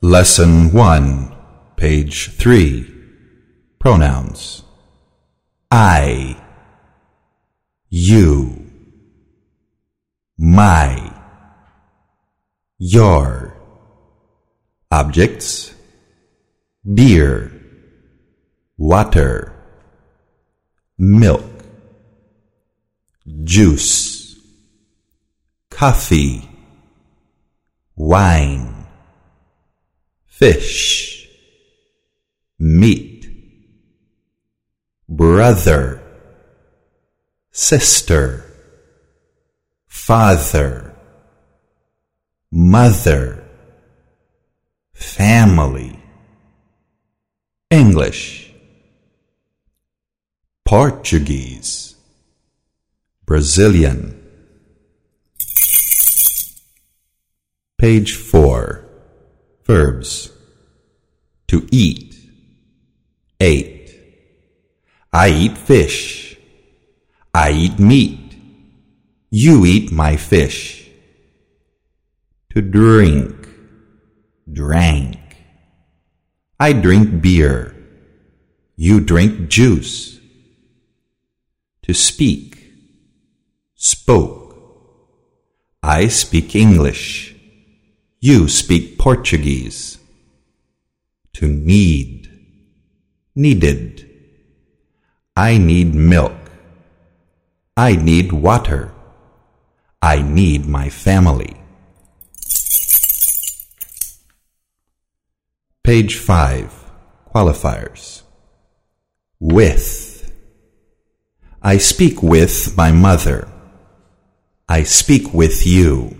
Lesson 1, page 3. Pronouns. I, you, my, your. Objects. Beer, water, milk, juice, coffee, wine fish, meat, brother, sister, father, mother, family, English, Portuguese, Brazilian. Page 4 Verbs. To eat. Ate. I eat fish. I eat meat. You eat my fish. To drink. Drank. I drink beer. You drink juice. To speak. Spoke. I speak English. You speak Portuguese. To need. Needed. I need milk. I need water. I need my family. Page 5. Qualifiers. With. I speak with my mother. I speak with you.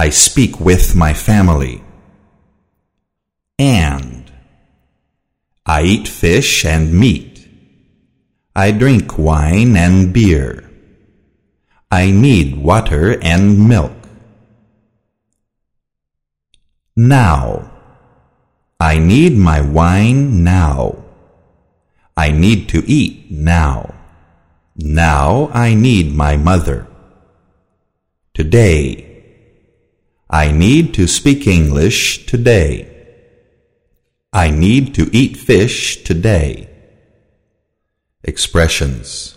I speak with my family. And I eat fish and meat. I drink wine and beer. I need water and milk. Now. I need my wine now. I need to eat now. Now I need my mother. Today. I need to speak English today. I need to eat fish today. Expressions.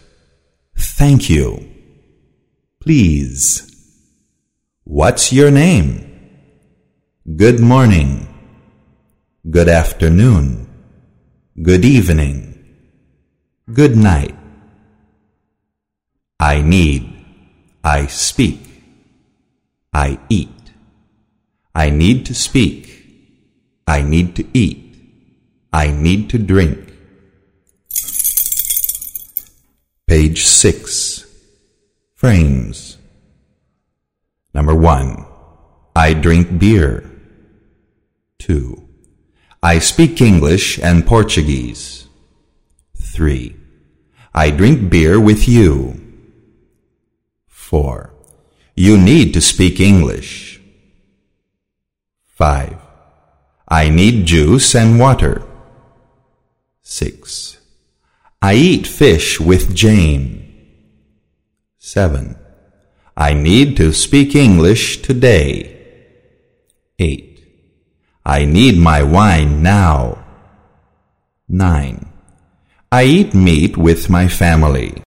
Thank you. Please. What's your name? Good morning. Good afternoon. Good evening. Good night. I need. I speak. I eat. I need to speak. I need to eat. I need to drink. Page 6. Frames. Number 1. I drink beer. 2. I speak English and Portuguese. 3. I drink beer with you. 4. You need to speak English. 5. I need juice and water. 6. I eat fish with Jane. 7. I need to speak English today. 8. I need my wine now. 9. I eat meat with my family.